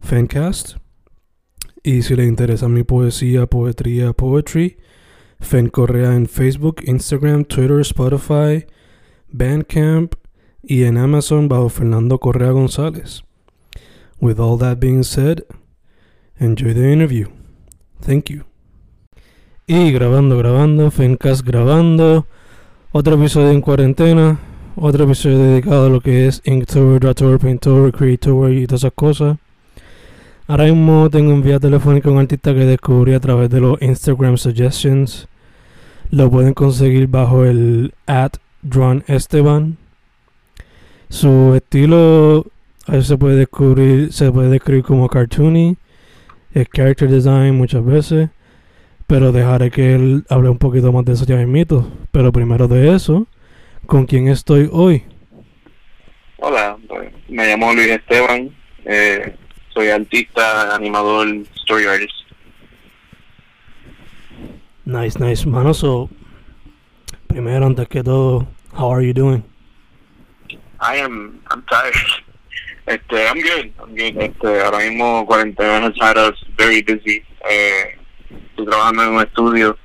Fancast. Y si le interesa mi poesía, poetría, poetry, Fen Correa en Facebook, Instagram, Twitter, Spotify, Bandcamp y en Amazon bajo Fernando Correa González. With all that being said, enjoy the interview. Thank you. Y grabando, grabando, Fencast grabando. Otro episodio en cuarentena. Otro episodio dedicado a lo que es Inktober, Drator, Paintober, Creator y todas esas cosas. Ahora mismo tengo en vía telefónica un artista que descubrí a través de los Instagram Suggestions. Lo pueden conseguir bajo el at Drawn Esteban. Su estilo a se puede descubrir, se puede describir como cartoony, es character design muchas veces, pero dejaré que él hable un poquito más de eso ya. Pero primero de eso, ¿con quién estoy hoy? Hola, pues, me llamo Luis Esteban, eh, soy artista, animador, story artist. Nice, nice, mano. So, primero, antes que todo, how are you doing? I am, I'm tired. Este, I'm good, I'm good. Este, ahora mismo cuarentena had us very busy. Eh, estoy trabajando en un estudio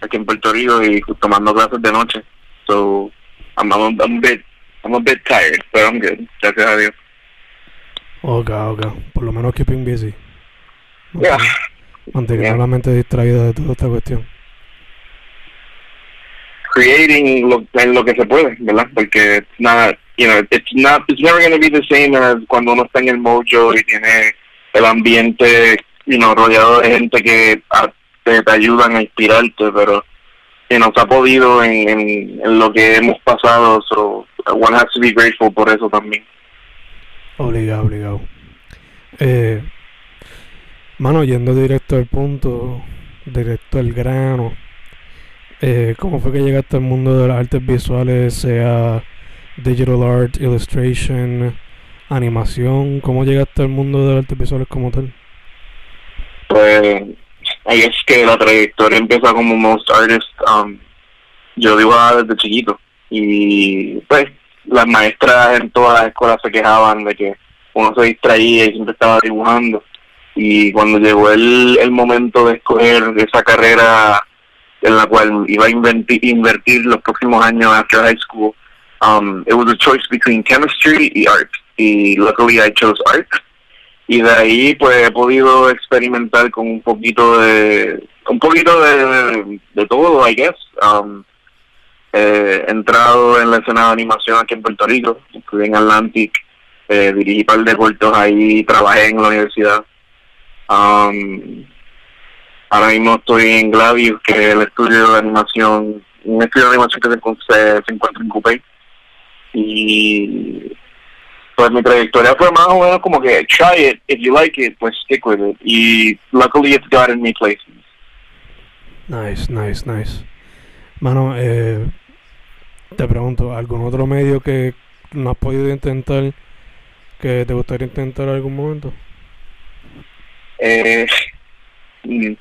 aquí en Puerto Rico y tomando clases de noche. So, I'm, I'm, I'm a bit, I'm a bit tired, but I'm good. Gracias a Dios. Ok, ok. Por lo menos keeping busy. Yeah. Manteniendo Yeah. la mente distraída de toda esta cuestión. creating lo, en lo que se puede, ¿verdad? Porque it's not, you know, it's not, it's never going to be the same as cuando uno está en el mojo y tiene el ambiente, you know, rodeado de gente que ah, te, te ayudan a inspirarte, pero, you know, se ha podido en, en, en lo que hemos pasado, so one has to be grateful por eso también. Obligado, obligado. Eh, mano, yendo directo al punto, directo al grano. Eh, ¿Cómo fue que llegaste al mundo de las artes visuales, sea digital art, illustration, animación? ¿Cómo llegaste al mundo de las artes visuales como tal? Pues, ahí es que la trayectoria empieza como most artist. Um, yo dibujaba desde chiquito y pues las maestras en todas las escuelas se quejaban de que uno se distraía y siempre estaba dibujando. Y cuando llegó el, el momento de escoger esa carrera en la cual iba a invertir, invertir los próximos años after high school, um, it was a choice between chemistry y art. Y luckily I chose art y de ahí pues he podido experimentar con un poquito de un poquito de, de, todo I guess um, he entrado en la escena de animación aquí en Puerto Rico estudié en Atlantic eh, dirigí un par de cortos ahí trabajé en la universidad um, ahora mismo estoy en Gladius que es el estudio de animación un estudio de animación que se, se, se encuentra en Coupé y pues mi trayectoria fue más o menos como que try it, if you like it, pues stick with it. Y luckily it's gotten me places. Nice, nice, nice. Mano, eh, te pregunto, ¿algún otro medio que no has podido intentar que te gustaría intentar en algún momento? Eh, mm,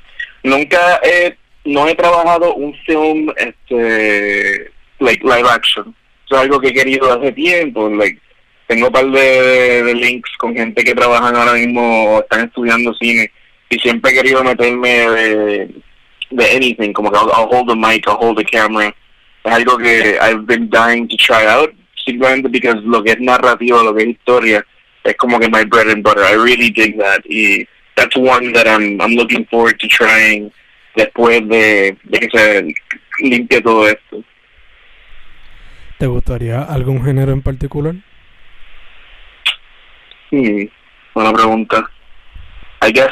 nunca he, no he trabajado un film este like live action. Es algo que he querido hace tiempo, like tengo un par de, links con gente que trabajan ahora mismo o están estudiando cine y siempre he querido meterme de, anything, como que I'll hold the mic, I'll hold the camera. Es algo que I've been dying to try out, simplemente because lo que es narrativo, lo que es historia, es como que my bread and butter. I really dig that. Y that's one that I'm, I'm looking forward to trying después de, de que se limpie todo esto. ¿Te gustaría algún género en particular? Hmm, buena pregunta. I guess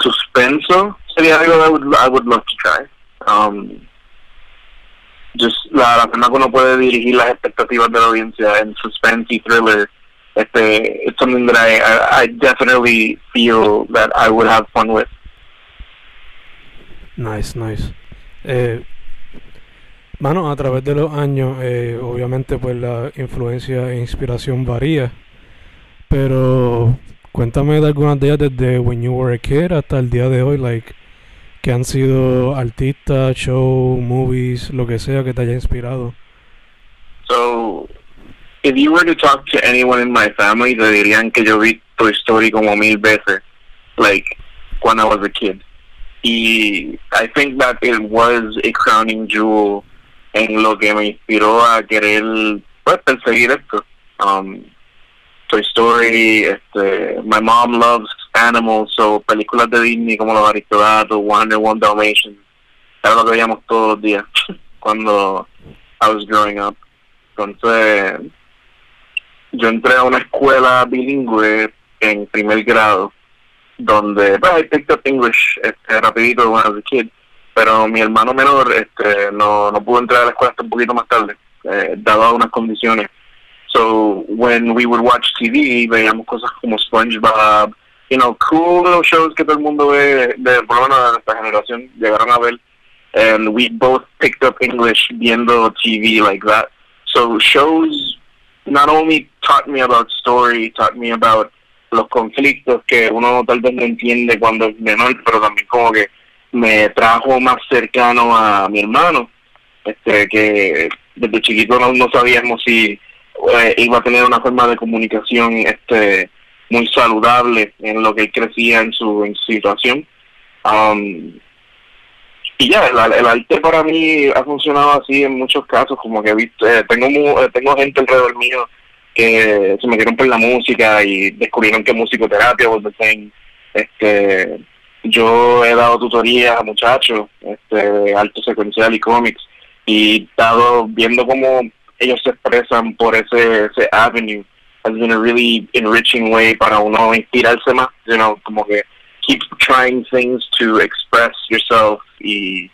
suspenso sería algo I would, I would love to try. Um, just la, la forma que uno puede dirigir las expectativas de la audiencia en suspense y thriller. Este, it's something that I, I, I definitely feel that I would have fun with. Nice, nice. Eh, mano, a través de los años, eh, obviamente, pues la influencia e inspiración varía. Pero cuéntame de algunas de ellas desde when you were a kid hasta el día de hoy, like, que han sido artistas, show, movies, lo que sea que te haya inspirado. So, if you were to talk to anyone in my family, te dirían que yo vi Toy Story como mil veces, like, when I was a kid. Y I think that it was a crowning jewel en lo que me inspiró a querer, pues, perseguir esto. Um, Toy Story, este, my mom loves animals, so películas de Disney como Los Aristogatos, Wonder One Dalmatians, era lo que veíamos todos los días cuando I was growing up. Entonces, yo entré a una escuela bilingüe en primer grado, donde, pues, I picked up English este, rapidito when I was a kid, pero mi hermano menor este, no, no pudo entrar a la escuela hasta un poquito más tarde, eh, dado unas condiciones. So when we would watch TV, veíamos cosas como SpongeBob, you know, cool little shows que todo el mundo ve, de, por lo menos de nuestra generación, llegaron a ver. And we both picked up English viendo TV like that. So shows not only taught me about story, taught me about los conflictos que uno tal vez no entiende cuando es menor, pero también como que me trajo más cercano a mi hermano, este que desde chiquito no, no sabíamos si eh, iba a tener una forma de comunicación este muy saludable en lo que crecía en su, situación. Um, y ya, el, el, arte para mí ha funcionado así en muchos casos, como que he visto, eh, tengo, eh, tengo gente alrededor mío que se metieron por la música y descubrieron que musicoterapia was the thing. Este, yo he dado tutorías a muchachos, este, arte secuencial y cómics, y he estado viendo cómo ellos se expresan por ese, ese avenue has been a really enriching way para uno inspirarse más, you know, como que keep trying things to express yourself y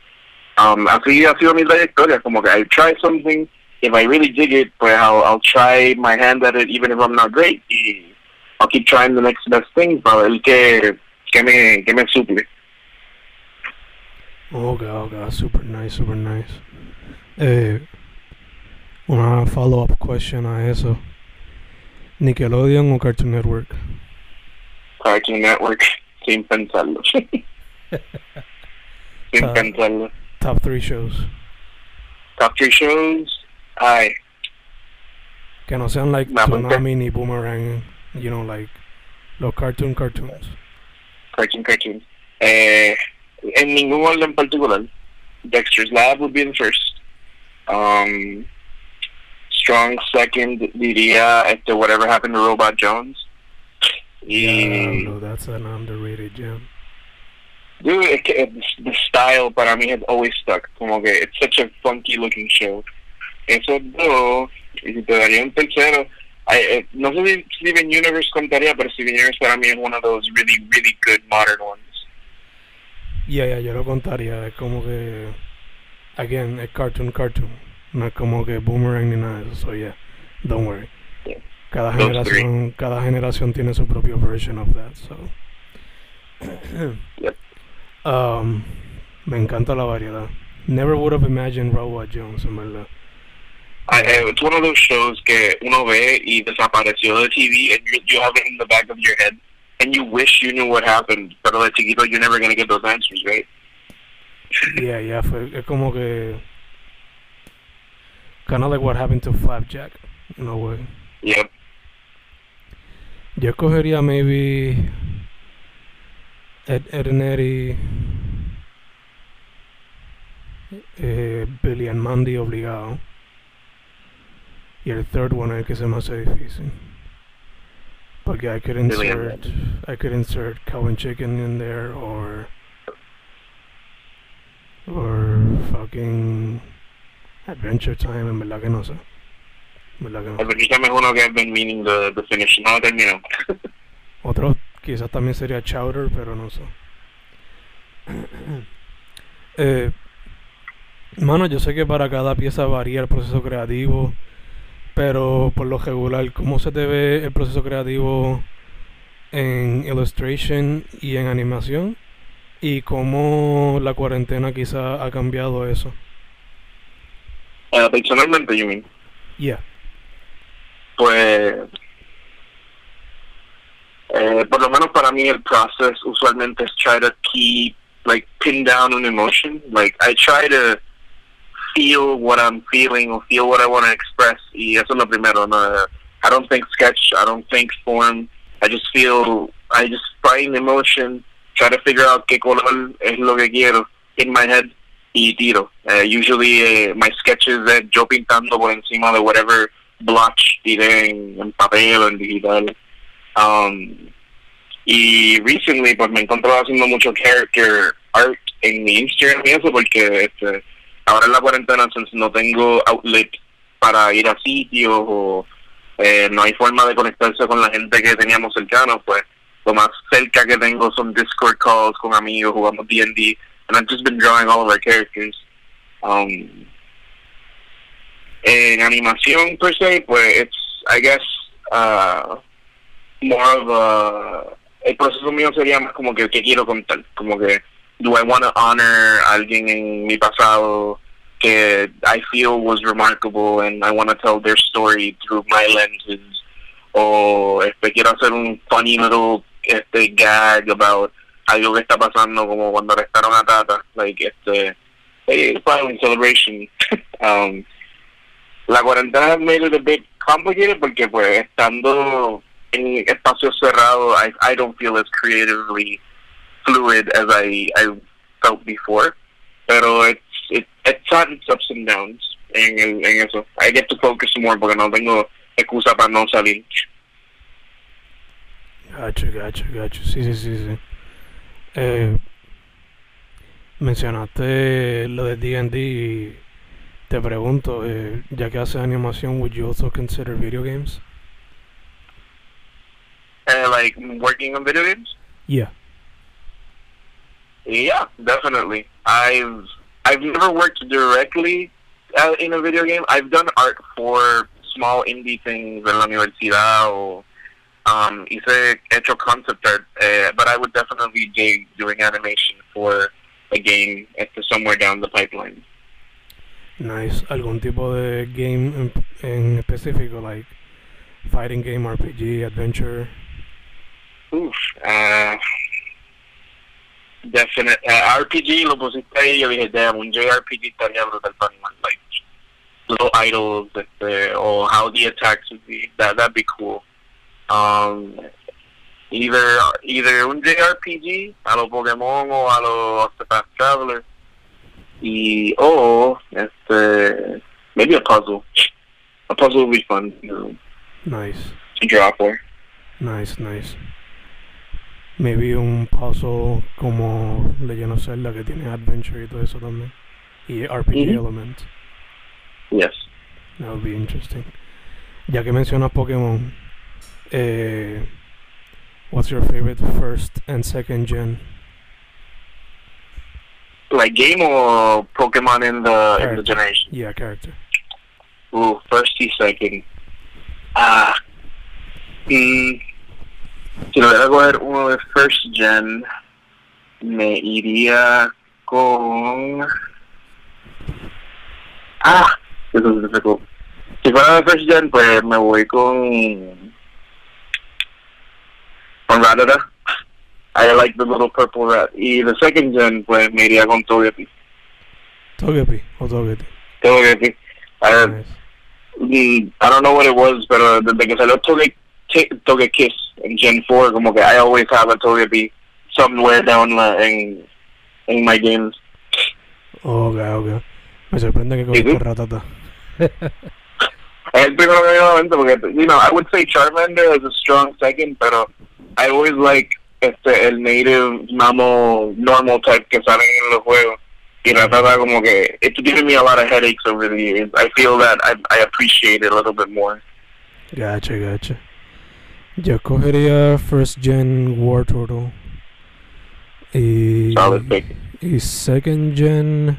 um, así ha sido mi trayectoria, como que I try something, if I really dig it, pues I'll, I'll try my hand at it even if I'm not great y I'll keep trying the next best thing para ver que, que me, que me suple. Ok, ok, super nice, super nice. Eh, una follow-up question a eso. Nickelodeon o Cartoon Network? Cartoon Network, sin pensarlo. sin Ah. pensarlo. Top 3 shows. Top three shows, ay, Que no sean like Me apunté. Tsunami ni Boomerang. You know, like los cartoon cartoons. cartoon cartoons. Eh, en ningún orden particular. Dexter's Lab would be the first. Um, strong second diría este Whatever Happened to Robot Jones. Y Diablo, that's an underrated gem. dude, que it's- the style para mí has always stuck. Como que it's such a funky looking show. Esos dos, y si te daría un tercero, I, no sé si Steven Universe contaría, pero Steven Universe para mí es one of those really, really good modern ones. Yeah, yeah, yo lo contaría. Es como que. Again, es cartoon cartoon. No es como que Boomerang ni nada de eso. So, yeah, don't worry. Yeah. Cada Those generación, cada generación tiene su propio version of that. So. Yep. Um, me encanta la variedad. Never would have imagined Robot Jones, en verdad. I, uh, it's one of those shows que uno ve y desapareció de TV and you, you have it in the back of your head and you wish you knew what happened, pero de chiquito you're never going to get those answers, right? Yeah, yeah, fue, es como que. Kind of like what happened to Flapjack, in a way. Yep. Yo escogería maybe Ed, Ed and Eddie, eh, Billy and Mandy obligado. Y el third one es el que se me hace difícil. Porque I could insert I could insert cow and chicken in there or or fucking Adventure Time, en verdad que no sé. En verdad que no. Adventure es uno que I've been meaning to, to finish. No lo termino. Otro quizás también sería Chowder, pero no sé. eh, mano, yo sé que para cada pieza varía el proceso creativo, pero por lo regular, ¿cómo se te ve el proceso creativo en Illustration y en animación? ¿Y cómo la cuarentena quizá ha cambiado eso? Eh, personalmente, you mean. Yeah. Pues, eh, por lo menos para mí el process usualmente es try to keep, like, pin down an emotion. Like, I try to feel what I'm feeling or feel what I want to express. Y eso es lo primero. No, I don't think sketch. I don't think form. I just feel, I just find emotion, try to figure out qué color es lo que quiero in my head y tiro. Uh, usually uh, my sketches es yo pintando por encima de whatever blotch tiré en, papel o en digital. Um, y recently pues me encontré haciendo mucho character art en mi Instagram y eso porque este, ahora en la cuarentena since no tengo outlet para ir a sitios o eh, no hay forma de conectarse con la gente que teníamos cercanos, pues lo más cerca que tengo son Discord calls con amigos, jugamos D&D, and I've just been drawing all of our characters. Um, en animación per se, pues it's, I guess, uh, more of a, el proceso mío sería más como que, ¿qué quiero contar? Como que, do I want to honor alguien en mi pasado que I feel was remarkable and I want to tell their story through my lenses? O este, quiero hacer un funny little este, gag about algo que está pasando como cuando arrestaron a Tata, like este, hey, finally celebration. um, la cuarentena has made it a bit complicated porque pues estando en espacios cerrados, I, I don't feel as creatively fluid as I, I felt before. Pero it's, it, it's its ups and downs en, el, en eso. I get to focus more porque no tengo excusa para no salir. Gacho, gacho, gacho. Sí, sí, sí, sí. Eh, mencionaste lo de D&D y te pregunto, eh, ya que haces animación, would you also consider video games? Uh, like working on video games? Yeah. Yeah, definitely. I've I've never worked directly uh, in a video game. I've done art for small indie things en la universidad o um, hice hecho concept art, uh, but I would definitely dig doing animation for a game somewhere down the pipeline. Nice. ¿Algún tipo de game en, en específico, like fighting game, RPG, adventure? Uf, uh, definite uh, RPG lo pusiste ahí yo dije damn un JRPG estaría brutal para animar like little idols este, or how the attacks would be that that'd be cool um either either un JRPG a lo Pokémon o a lo Octopath Traveler y o este maybe a puzzle a puzzle would be fun you know, Nice. to draw for Nice, nice. Maybe un puzzle como Legend of Zelda que tiene adventure y todo eso también. Y RPG Ujú. elements. yes That would be interesting. Ya que mencionas Pokémon, eh, what's your favorite first and second gen? like game or Pokemon in the in the generation Yeah, character. Ooh, first y second. Ah. Mm, si lo voy a coger uno de first gen, me iría con. Ah, this is difficult. Si fuera de first gen, pues me voy con. Con Rattata. I like the little purple rat. Y de second gen, pues me iría con Togepi. Togepi o Togepi. Togepi. Ah, Nice. Mm, I don't know what it was, pero desde que salió Toge, Ki- Togekiss en Gen 4, como que I always have a Togepi somewhere down la, en, en my games. Ok, ok. Me sorprende que cogiste Ratata. Es el primero que me a la mente porque, you know, I would say Charmander is a strong second, pero I always like este el native mamo normal type que salen en los juegos. Y Rattata como que, it's given me a lot of headaches over the years. I feel that I, I appreciate it a little bit more. Gotcha, gotcha. Yo cogería First Gen War Turtle. Y, y Second Gen.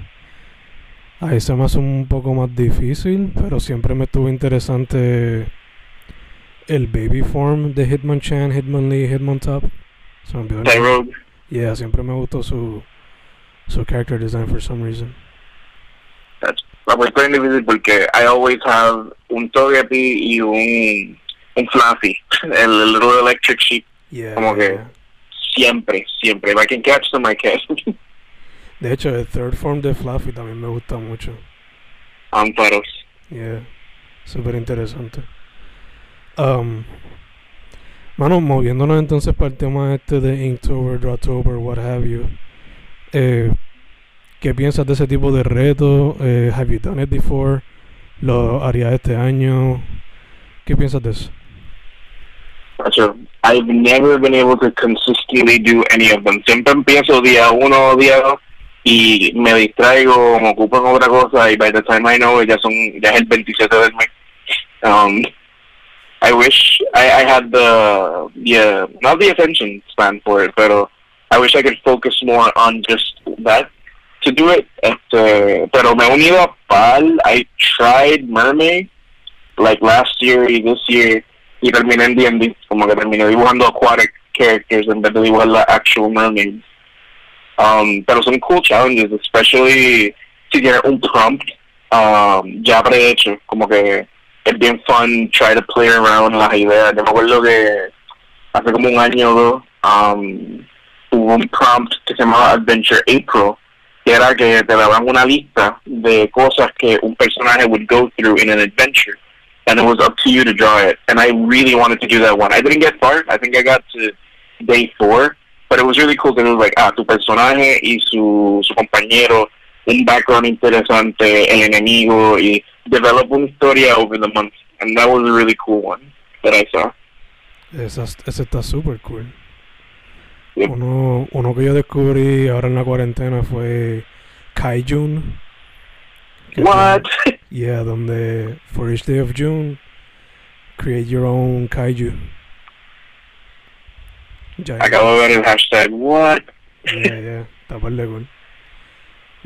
Ahí se me hace un poco más difícil, pero siempre me estuvo interesante el baby form de Hitmonchan, Hitmonlee, Hitmontop. Se me olvidó el nombre. Tyrogue. Yeah, siempre me gustó su, su character design for some reason. That's probably very difícil porque I always have un Togepi y un, un Fluffy, el little electric sheep. Yeah, Como que- yeah. Siempre, siempre. If I can catch them, I catch De hecho, el third form de Fluffy también me gusta mucho. Ampharos. Yeah, súper interesante. Um, mano, moviéndonos entonces para el tema este de Inktober, Drawtober, what have you. Eh, ¿Qué piensas de ese tipo de reto? Eh, have you done it before? ¿Lo harías este año? ¿Qué piensas de eso? I've never been able to consistently do any of them. Siempre empiezo día uno o día dos y me distraigo, me ocupo en otra cosa y by the time I know it, ya son ya es el 27 del mes. Um, I wish I, I had the yeah not the attention span for it, pero I wish I could focus more on just that to do it. Este, pero me unido PAL. I tried Mermaid like last year y this year y terminé en D&D, como que terminé dibujando aquatic characters en vez de dibujar la actual mermaids. Um, pero son cool challenges, especially si tienes un prompt um, ya prehecho, como que es bien fun try to play around las ideas. Yo me acuerdo que hace como un año um, hubo un prompt que se llamaba Adventure April, que era que te daban una lista de cosas que un personaje would go through in an adventure and it was up to you to draw it. And I really wanted to do that one. I didn't get far. I think I got to day four, but it was really cool because it was like, ah, tu personaje y su, su compañero, un background interesante, el enemigo, y develop una historia over the month. And that was a really cool one that I saw. Esa, está súper cool. Yep. Uno, uno que yo descubrí ahora en la cuarentena fue Kaijun. What? son- Yeah, donde for each day of June, create your own kaiju. Ya, Acabo de ver el hashtag, what? yeah, yeah, está par de cool.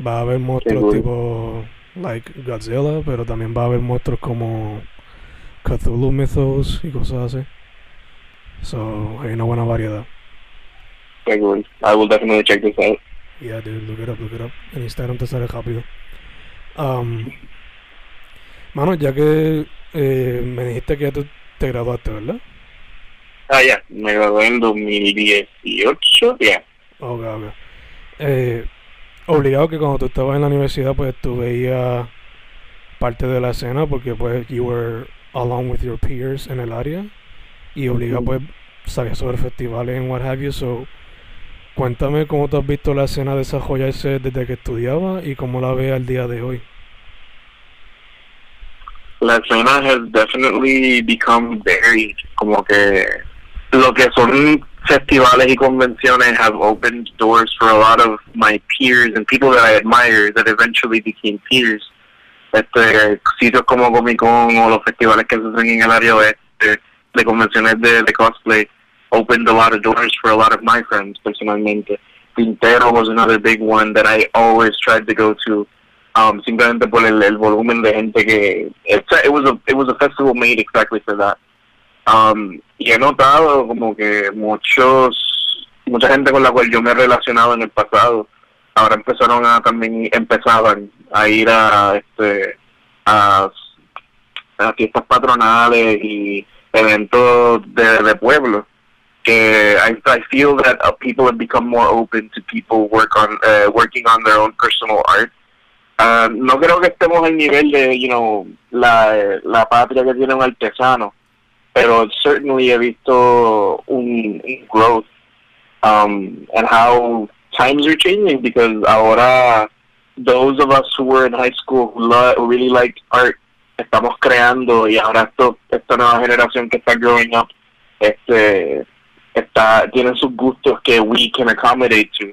Va a haber monstruos tipo like Godzilla, pero también va a haber monstruos como Cthulhu Mythos y cosas así. So, hay una buena variedad. Cool. I will definitely check this out. Yeah, dude, look it up, look it up. En Instagram te sale rápido. Um, mano, ya que eh, me dijiste que ya tú te graduaste, ¿verdad? Ah, ya, me gradué en 2018, ya. Ok, ok. Eh, obligado que cuando tú estabas en la universidad, pues tú veías parte de la escena porque pues you were along with your peers en el área y obligado pues sabías sobre festivales and what have you, so cuéntame cómo tú has visto la escena desarrollarse desde que estudiaba y cómo la ves al día de hoy. la escena has definitely become very como que lo que son festivales y convenciones have opened doors for a lot of my peers and people that I admire that eventually became peers. Este, sitios como Comic Con o los festivales que se hacen en el área oeste de convenciones de, de cosplay opened a lot of doors for a lot of my friends personalmente. Pintero was another big one that I always tried to go to um, simplemente por el, el volumen de gente que it was a it was a festival made exactly for that. Um, y he notado como que muchos mucha gente con la cual yo me he relacionado en el pasado ahora empezaron a también empezaban a ir a este a, a fiestas patronales y eventos de, de pueblo que I, I feel that uh, people have become more open to people work on uh, working on their own personal art. Ah, no creo que estemos al nivel de, you know, la, la patria que tiene un artesano, pero certainly he visto un, growth um, and how times are changing because ahora those of us who were in high school who, lo- who really liked art estamos creando y ahora esto, esta nueva generación que está growing up, este, está, tienen sus gustos que we can accommodate to.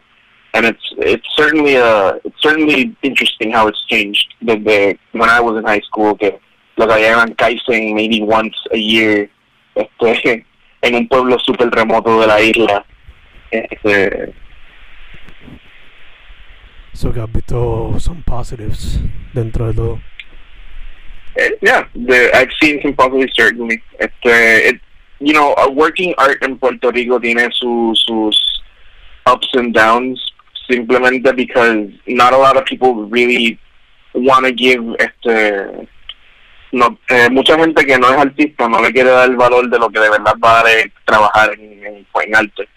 And it's it's certainly uh it's certainly interesting how it's changed. Desde when I was in high school, que lo que había eran kaisen maybe once a year, este, en un pueblo súper remoto de la isla. Este, So que has visto some positives dentro de todo. Eh, yeah, the, I've seen some positives certainly. Este, it, you know, uh, working art en Puerto Rico tiene su, sus ups and downs simplemente because not a lot of people really want to give este no eh, mucha gente que no es artista no le quiere dar el valor de lo que de verdad vale trabajar en, en, en arte.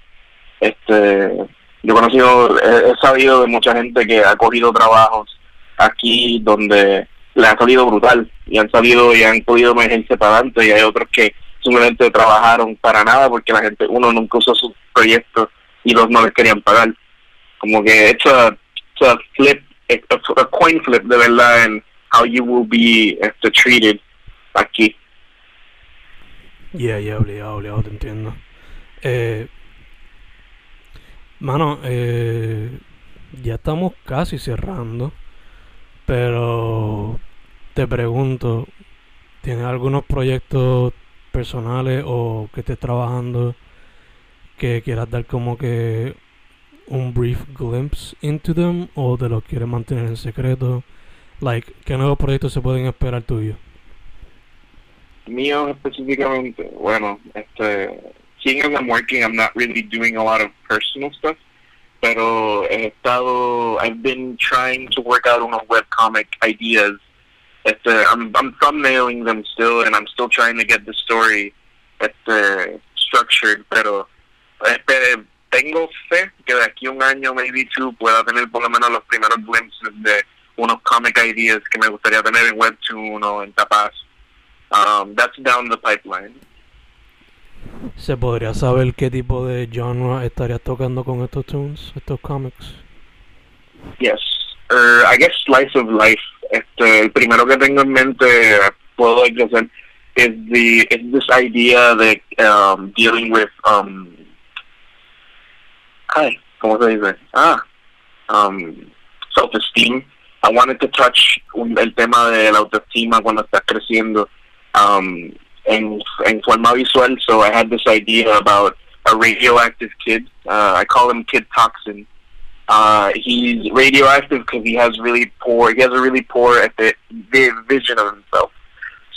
Este yo he conocido he, he sabido de mucha gente que ha cogido trabajos aquí donde le ha salido brutal y han salido y han podido emergerse para adelante y hay otros que simplemente trabajaron para nada porque la gente uno nunca usó sus proyectos y los no les querían pagar. Como que a, it's a flip a coin flip de verdad en how you will be este, treated aquí Yeah, yeah, obligado, obligado, te entiendo. Eh, mano, eh, ya estamos casi cerrando, pero te pregunto, ¿tienes algunos proyectos personales o que estés trabajando que quieras dar como que un brief glimpse into them o te los quieres mantener en secreto? Like, ¿qué nuevos proyectos se pueden esperar tuyos? mío específicamente bueno este seeing as I'm working I'm not really doing a lot of personal stuff pero he estado I've been trying to work out unos webcomic ideas este I'm, I'm thumbnailing them still and I'm still trying to get the story este structured pero este, tengo fe que de aquí a un año maybe two pueda tener por lo menos los primeros glimpses de unos comic ideas que me gustaría tener en Webtoon o en Tapas Um, that's down the pipeline. ¿Se podría saber qué tipo de genre estarías tocando con estos tunes, estos comics? Yes. Er, I guess slice of life. Este, el primero que tengo en mente puedo expresar is the is this idea de um, dealing with um, ay, ¿cómo se dice? Ah, um, self-esteem. I wanted to touch un, el tema de la autoestima cuando estás creciendo um, en, en forma visual. So I had this idea about a radioactive kid. Uh, I call him Kid Toxin. Uh, he's radioactive because he has really poor, he has a really poor vision of himself.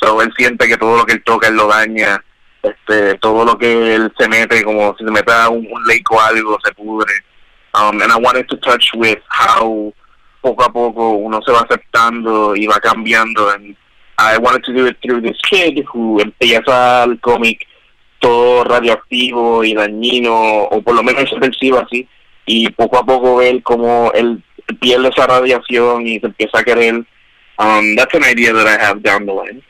So él siente que todo lo que él toca él lo daña, este, todo lo que él se mete, como si se mete un, un lake o algo, se pudre. Um, and I wanted to touch with how poco a poco uno se va aceptando y va cambiando. And I wanted to do it through this kid who empieza el cómic todo radioactivo y dañino, o por lo menos se percibe así, y poco a poco ver cómo él pierde esa radiación y se empieza a querer. Um, that's an idea that I have down the line.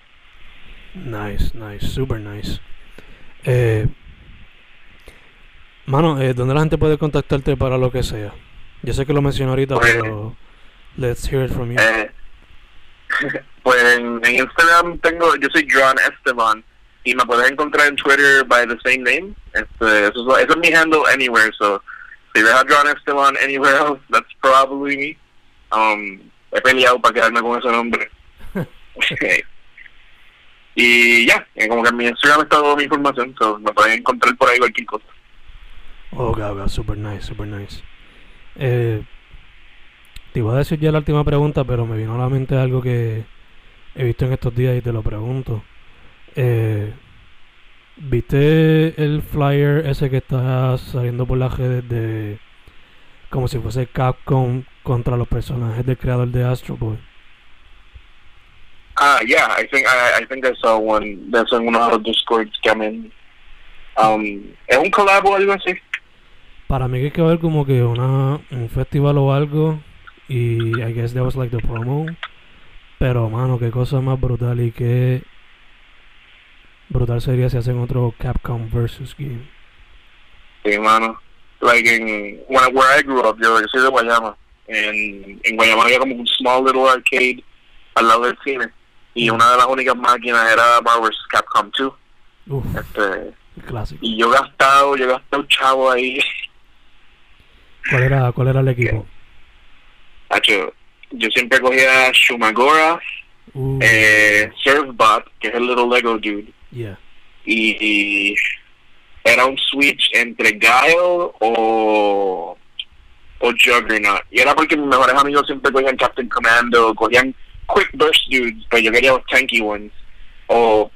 Nice, nice, super nice. Eh, mano, eh, ¿dónde la gente puede contactarte para lo que sea? Yo sé que lo mencioné ahorita, Pues- pero let's hear it from you. Eh, pues en, Instagram tengo, yo soy John Esteban y me puedes encontrar en Twitter by the same name. Este, eso, es, eso es mi handle anywhere, so si ves a John Esteban anywhere else, that's probably me. Um, he peleado para quedarme con ese nombre. y ya, eh, como que en mi Instagram está toda mi información, so me pueden encontrar por ahí cualquier cosa. Ok, ok, super nice, super nice. Eh, te iba a decir ya la última pregunta, pero me vino a la mente algo que he visto en estos días y te lo pregunto. Eh, ¿Viste el flyer ese que está saliendo por las redes de como si fuese Capcom contra los personajes del creador de Astro Boy? Ah, yeah, I think I, I think I saw one that's uno de los Discords in. Um, ¿Es un collab o algo así? Para mí que hay que ver como que una, un festival o algo y I guess that was like the promo. Pero mano, qué cosa más brutal y qué brutal sería si hacen otro Capcom versus game. Sí, mano. Like in when where I grew up, yo, soy de Guayama. En, en Guayama había como un small little arcade al lado del cine. y una de las únicas máquinas era Marvel vs. Capcom 2. Uf, Este, clásico. y yo he gastado, yo he gastado chavo ahí. ¿Cuál era, cuál era el equipo? Hacho, yo siempre cogía Shumagora, Uh, eh, Surfbot, que es el little Lego dude, yeah. y, y era un switch entre Guile o, o Juggernaut. Y era porque mis mejores amigos siempre cogían Captain Commando, cogían Quick Burst dudes, pero yo quería los tanky ones, o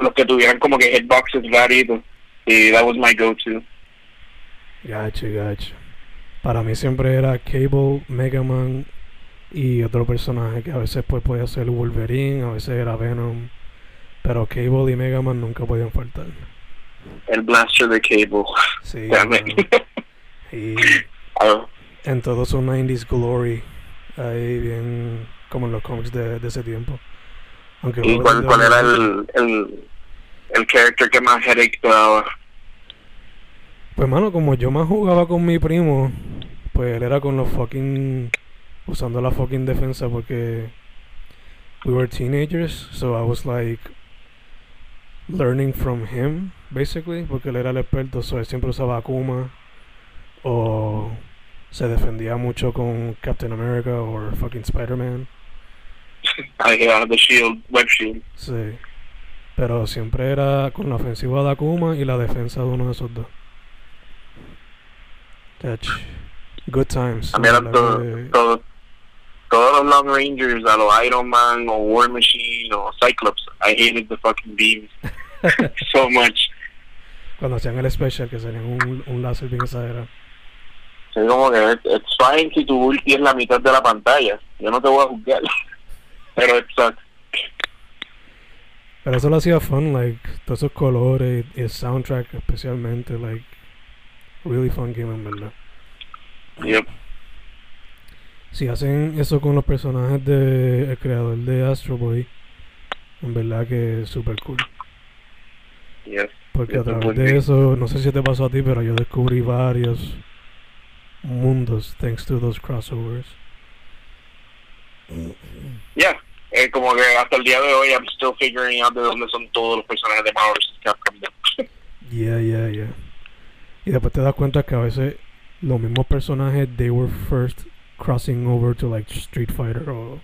los que tuvieran como que hitboxes varios. Y that was my go-to. Gacho, gacho. Para mí siempre era Cable, Mega Man y otro personaje que a veces pues podía ser Wolverine, a veces era Venom. Pero Cable y Mega Man nunca podían faltar. El blaster de Cable. Sí. Y en todo su 90s glory, ahí bien como en los cómics de, de ese tiempo. Aunque ¿Y cuál, era el, el, el character que más headache te daba? Pues mano, como yo más jugaba con mi primo, pues él era con los fucking usando la fucking defensa porque we were teenagers, so I was like learning from him basically, porque él era el experto, so él siempre usaba Akuma o se defendía mucho con Captain America o fucking Spider-Man. Ah, yeah, the shield, web shield. Sí. Pero siempre era con la ofensiva de Akuma y la defensa de uno de esos dos. Touch. Good times. A mí eran todo, todo- todos los Long Rangers, a los Iron Man o War Machine o Cyclops. I hated the fucking beams so much. Cuando hacían el special, que serían un, un láser bien exagerado. Es como que it- it's fine si tu ulti es la mitad de la pantalla. Yo no te voy a juzgar. Pero it sucks. Pero eso lo hacía fun, like, todos esos colores y el soundtrack especialmente, like, really fun game en verdad. Yep. Si hacen eso con los personajes de el creador de Astro Boy, en verdad que es super cool. Yes. Porque a través de eso, no sé si te pasó a ti, pero yo descubrí varios mundos thanks to those crossovers. Yeah. Eh, como que hasta el día de hoy I'm still figuring out de dónde son todos los personajes de vs. Capcom. Yeah, yeah, yeah. Y después te das cuenta que a veces los mismos personajes, they were first crossing over to like Street Fighter o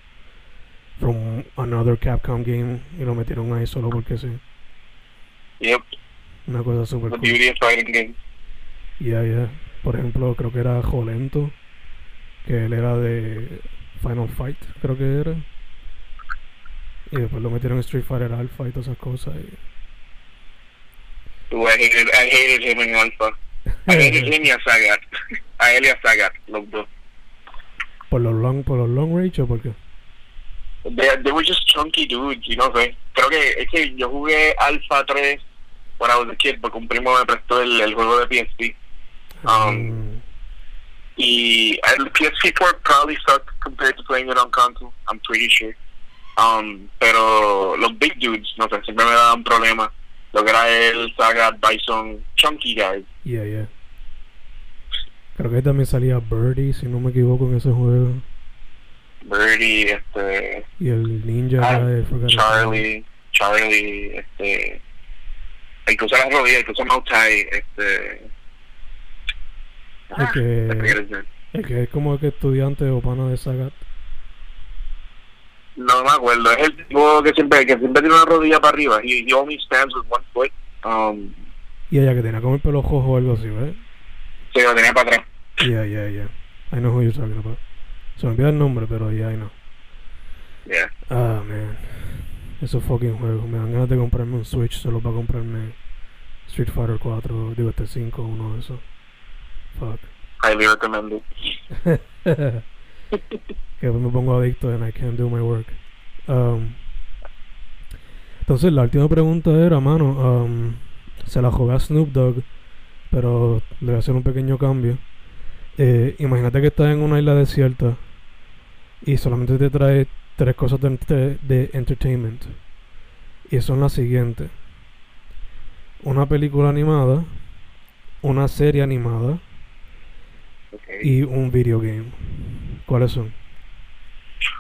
from another Capcom game y lo metieron ahí solo porque sí. Yep. Una cosa super The cool. beauty of fighting games. Yeah, yeah. Por ejemplo, creo que era Jolento, que él era de Final Fight, creo que era. Y después lo metieron en Street Fighter Alpha y todas esas cosas. y- Ooh, I hated, I hated him in Alpha. I hated him y a. A él y a los dos. por los long, por los long range o por qué? They, they were just chunky dudes, you know, sé. Creo que es que yo jugué Alpha 3 when I was a kid porque un primo me prestó el, el juego de PSP. Um, Mm, Y el PS4 probably sucked compared to playing it on console, I'm pretty sure. Um, pero los big dudes, no sé, siempre me daban problemas. Lo que era el Sagat, Bison, chunky guys. yeah, yeah. Creo que también salía Birdie, si no me equivoco, en ese juego. Birdie, este, Y el ninja, Ah, name. Charlie, Charlie, este, el que usa las rodillas, el que usa Mouth Tai, este, El que, his name. el que es como que estudiante o pana de Sagat. no me acuerdo, es el tipo que siempre, que siempre tiene una rodilla para arriba, he, he only stands with one foot, um, Y ella que tenía como el pelo rojo o algo así, ¿ves? se lo tenía para atrás. Yeah, yeah, yeah. I know who you're talking about. Se me olvida el nombre, pero yeah, I know. Yeah. Ah, man. Esos fucking juegos. Me dan ganas de comprarme un Switch solo para comprarme Street Fighter 4, digo este 5, uno de esos. Fuck. highly recommended. que me pongo adicto and I can't do my work. Um, entonces la última pregunta era, mano, um, se la jugué a Snoop Dogg, pero le voy a hacer un pequeño cambio. Eh, imagínate que estás en una isla desierta y solamente te trae tres cosas de, entertainment. Y son las siguientes. Una película animada, una serie animada Okay. y un video game. ¿Cuáles son?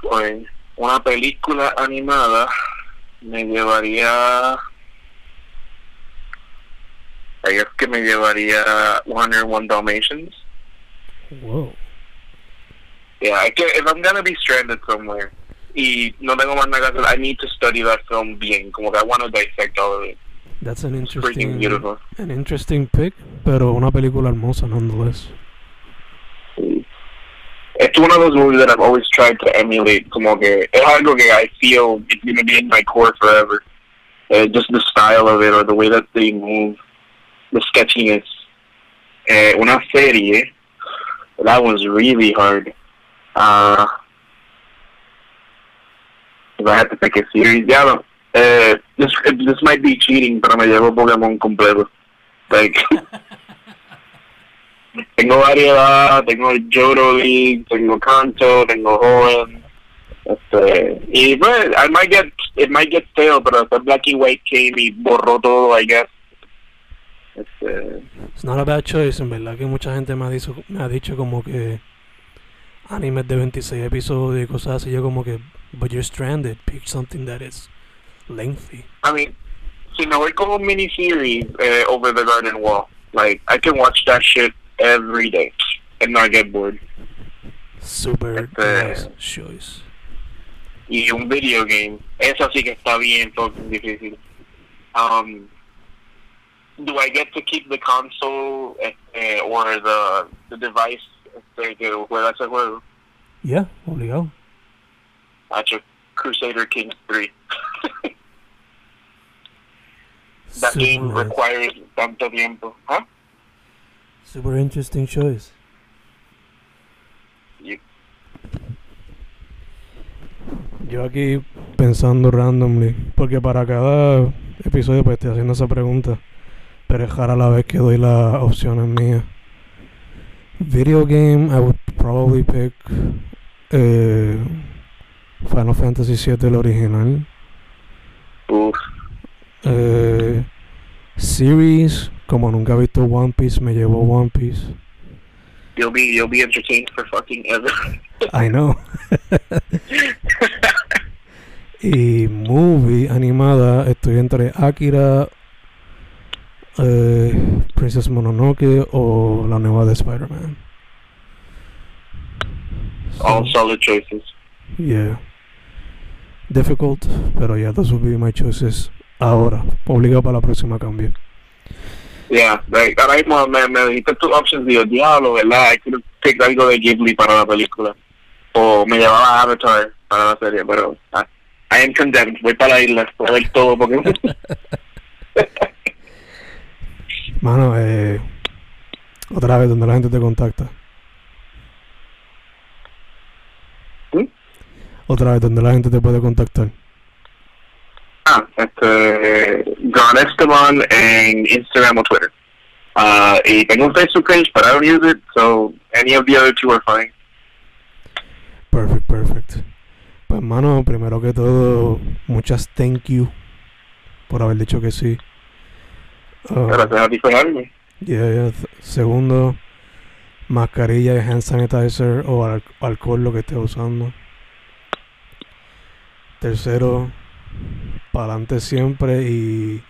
Pues, una película animada, me llevaría. I guess que me llevaría 101 Dalmatians. Wow. Yeah, I can, if I'm gonna be stranded somewhere y no tengo más nada que hacer, I need to study that film bien. Como que I want to dissect all of it. That's an interesting, beautiful. an interesting pick, pero una película hermosa nonetheless. It's one of those movies that I've always tried to emulate. Como que es algo que I feel it's gonna be in my core forever. Uh, just the style of it or the way that they move, the sketchiness. Eh, una serie, that was really hard. Uh, if I had to pick a series, yeah, no. Uh, this this might be cheating, pero me llevo Pokémon completo. Like, tengo variedad, tengo Johto League, tengo Kanto, tengo Hoenn. Este, y pues, I might get, it might get stale, pero después Black y White came y borró todo, I guess. Este, It's not a bad choice, en verdad que mucha gente me ha dicho, me ha dicho como que animes de 26 episodios y cosas así, yo como que, but you're stranded, pick something that is lengthy. I mean, si me voy con un miniseries eh, over the garden wall, like, I can watch that shit every day and not get bored. Super Este- nice choice. y un video game. Eso sí que está bien fucking difícil. Um, do I get to keep the console eh, or the, the device este, que juega ese juego? Yeah, obligado. Hacho, Crusader Kings 3. That Super game requires tanto tiempo. ¿Ah? Super interesting choice. Yo aquí pensando randomly, porque para cada episodio pues estoy haciendo esa pregunta, pero es rara la vez que doy las opciones mías. Video game, I would probably pick eh, Final Fantasy VII el original. Uf. Eh, series, como nunca he visto One Piece, me llevo One Piece. You'll be you'll be entertained for fucking ever. I know. y movie animada, estoy entre Akira, eh, Princess Mononoke o la nueva de Spider-Man. All So, solid choices. yeah. Difficult, pero yeah, those would be my choices. Ahora, obligado para la próxima cambio. Yeah, like, ahora mismo me, me dijiste tus options yo, diablo, ¿verdad? I could picked algo de Ghibli para la película. O me llevaba Avatar para la serie, pero ah, I am condemned. Voy para la isla, voy a ver todo porque... Mano, eh, otra vez, donde la gente te contacta. ¿Mm? Otra vez, donde la gente te puede contactar. ah, este, John Esteban en Instagram o Twitter. Uh, y tengo un Facebook page, but I don't use it, so any of the other two are fine. Perfect, perfect. Pues, mano, primero que todo, muchas thank you por haber dicho que sí. Ah, Gracias yeah, yeah. Segundo, mascarilla y hand sanitizer o al- alcohol, lo que estés usando. Tercero, para adelante siempre. Y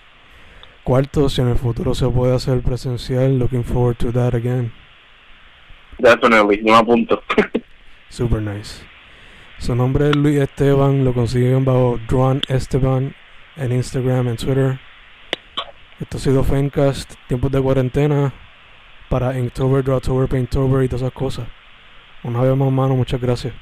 cuarto, si en el futuro se puede hacer presencial, looking forward to that again. Definitely, no apunto. Super nice. Su nombre es Luis Esteban, lo consiguen bajo Dron Esteban en Instagram, en Twitter. Esto ha sido Fencast, tiempos de cuarentena para Inktober, Drawtober, Painttober y todas esas cosas. Una vez más, muchas gracias.